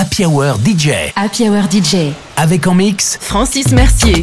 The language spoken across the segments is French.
Happy Hour DJ. Happy Hour DJ. Avec en mix Francis Mercier.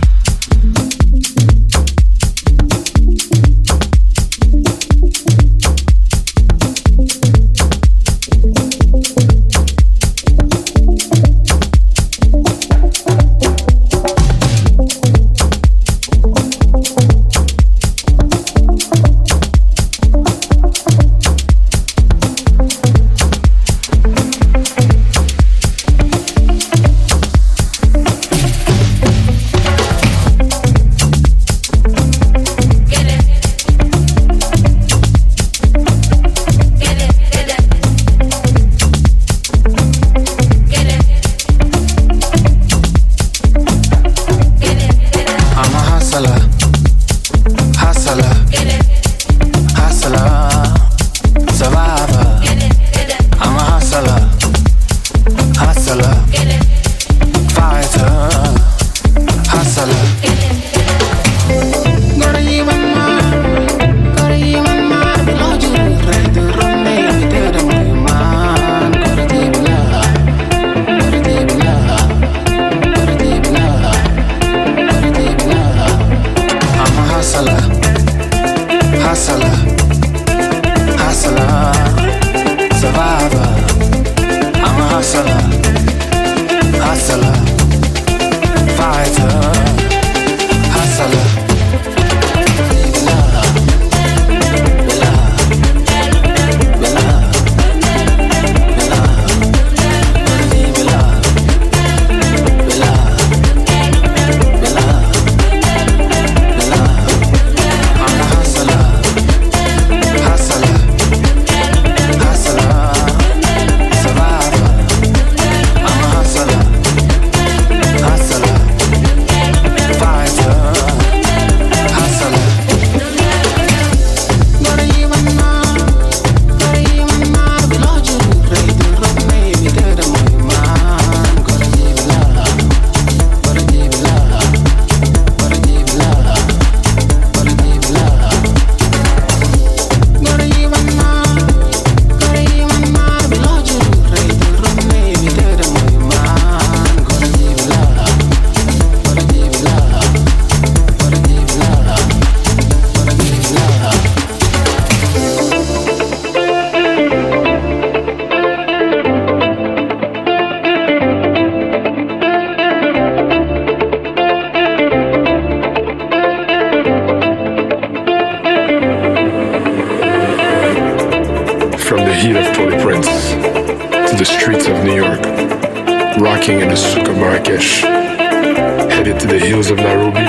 king in the souk of Marrakesh, headed to the hills of Nairobi,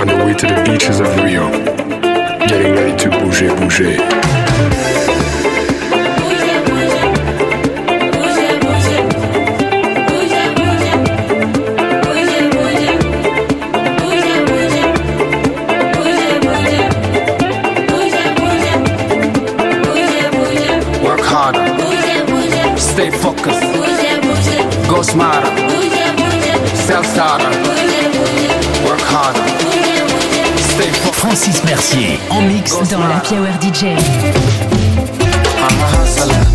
on the way to the beaches of Rio, getting ready to bouger, bouger. stay focused. Gosmara, Salsara, Work Harder. Stay Francis Mercier en mix dans la Power DJ. I'm a hustler.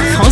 Avec en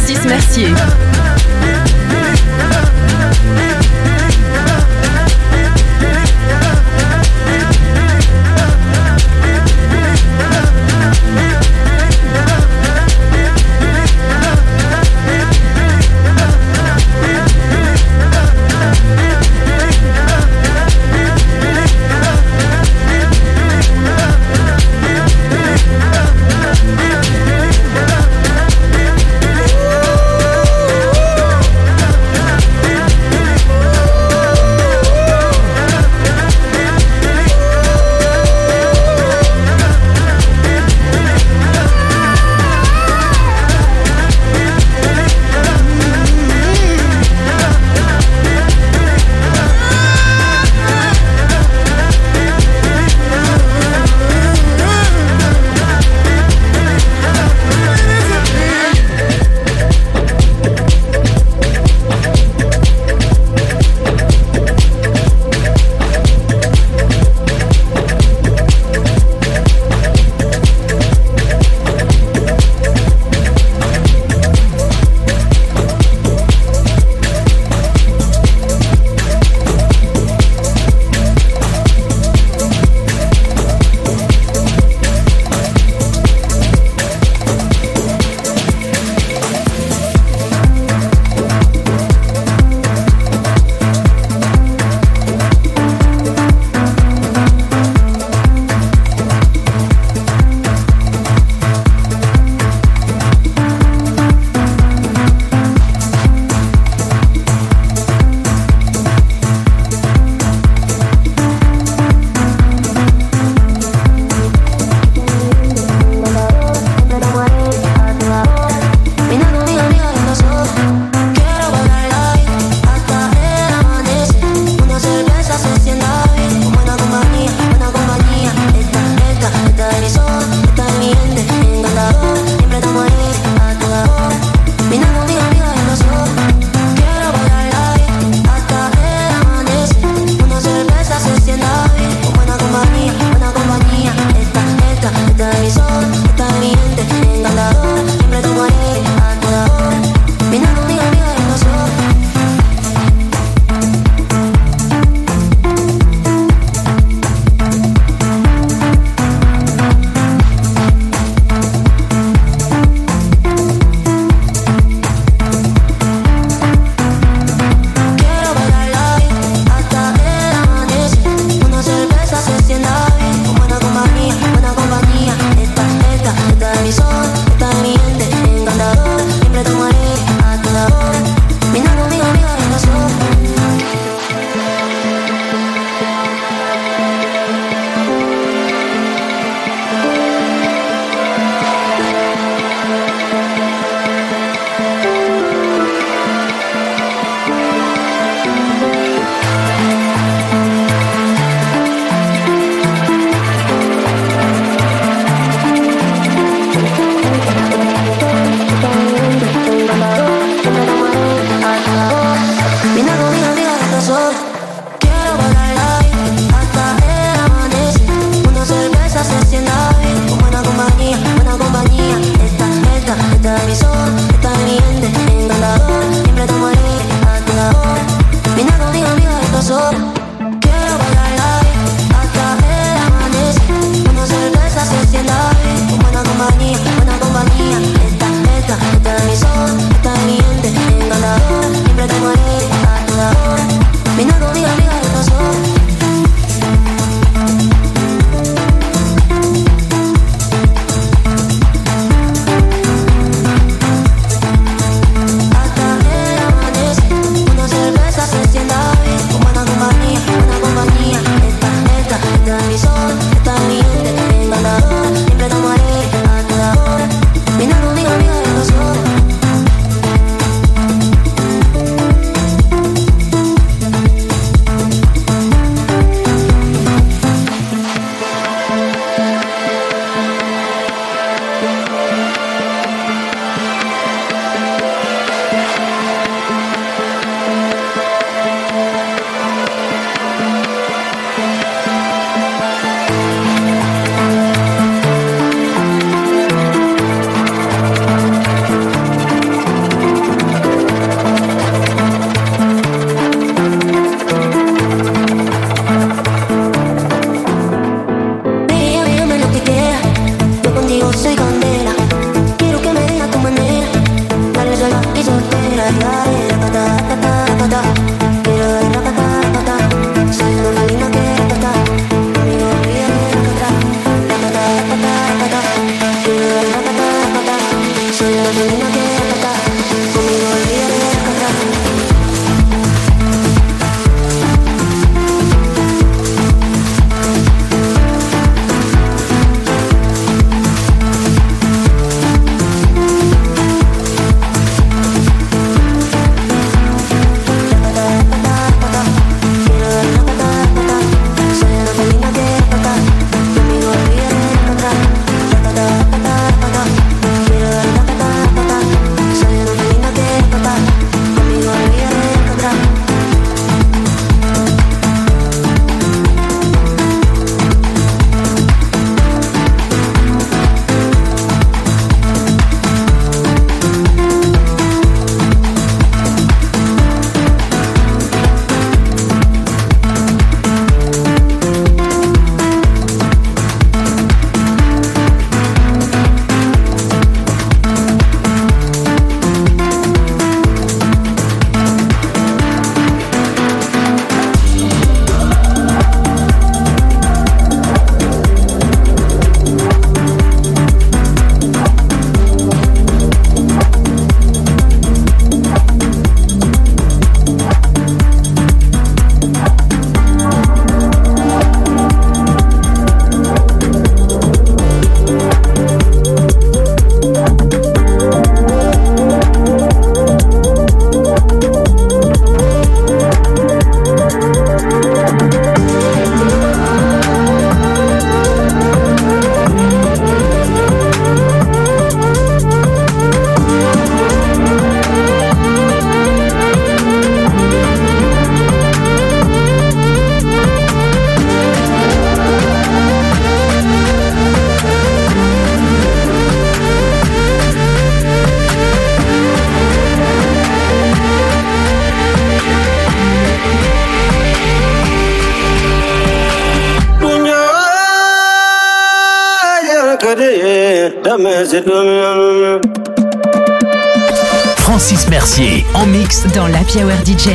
Francis Mercier. En mix dans la Hour DJ.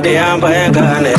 Hadi ambaye gane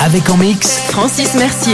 Avec en mix Francis Mercier.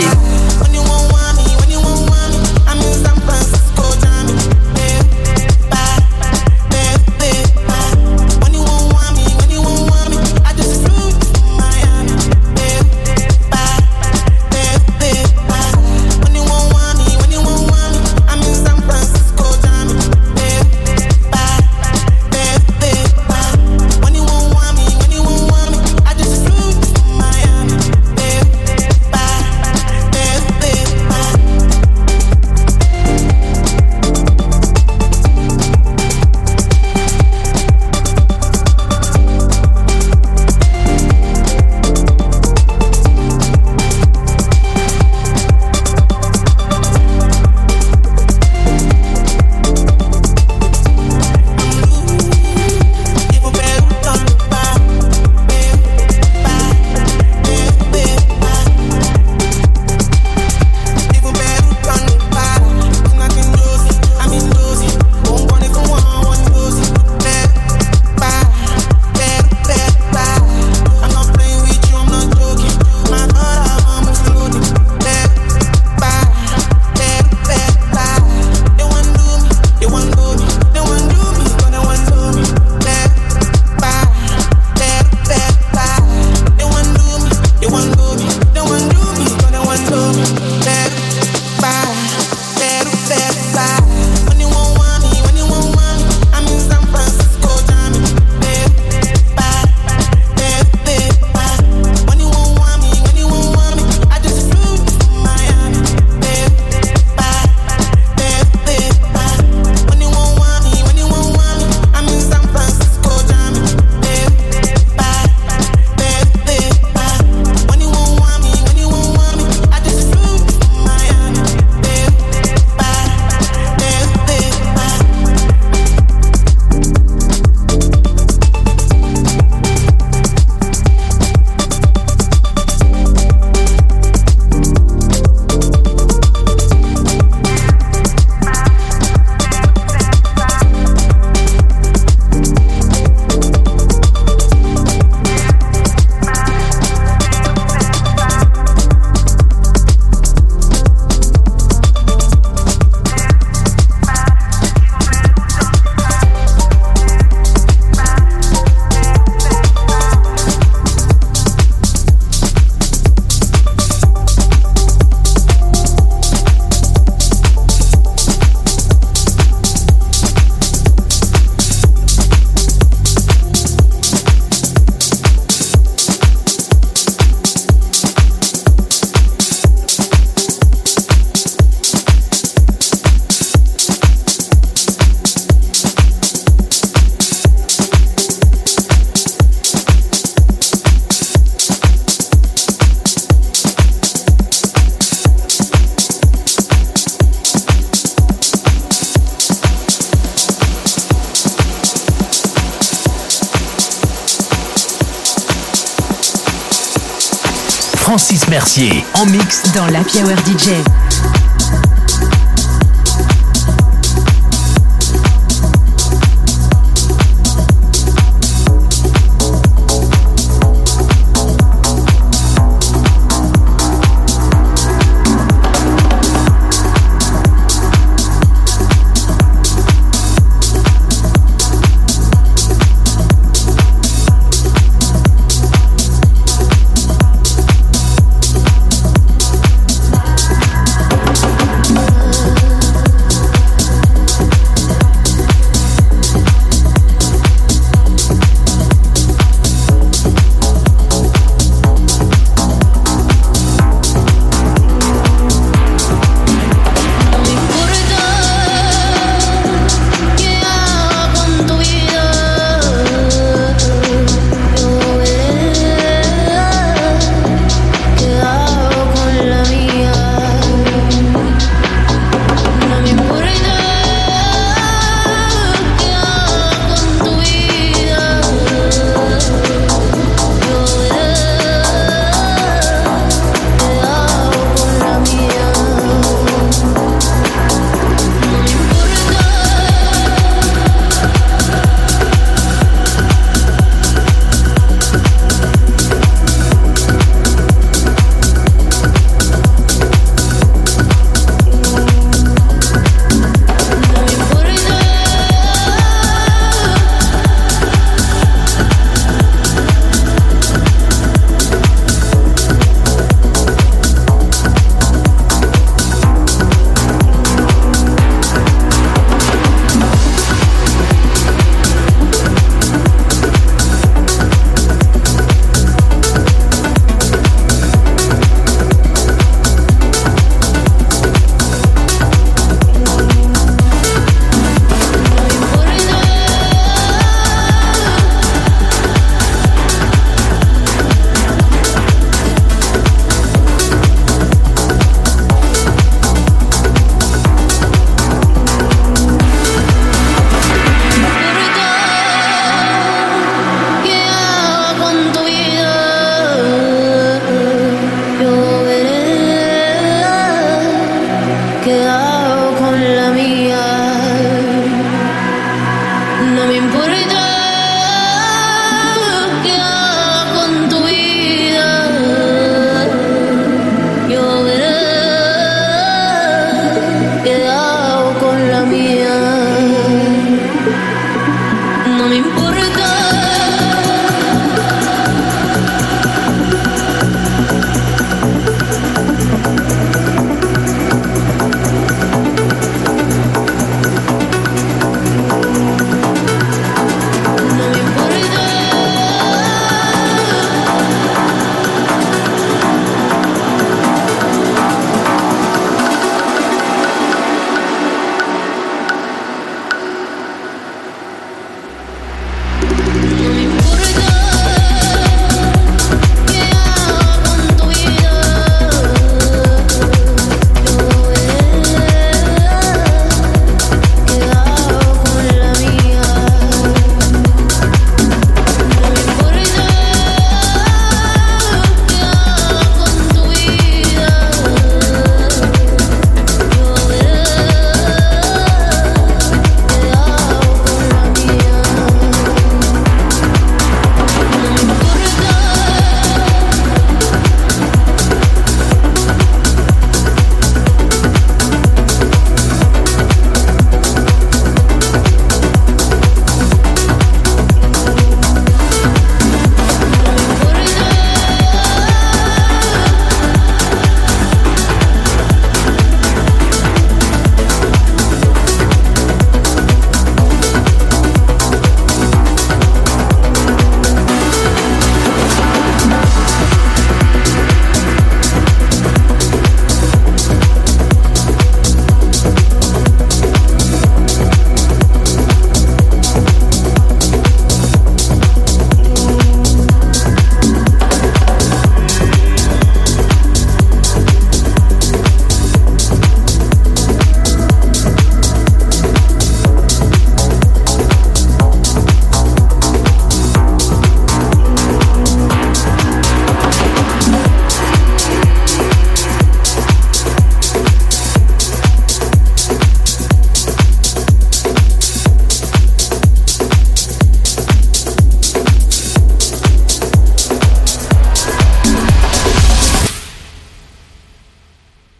Mercier en mix dans la Hour DJ.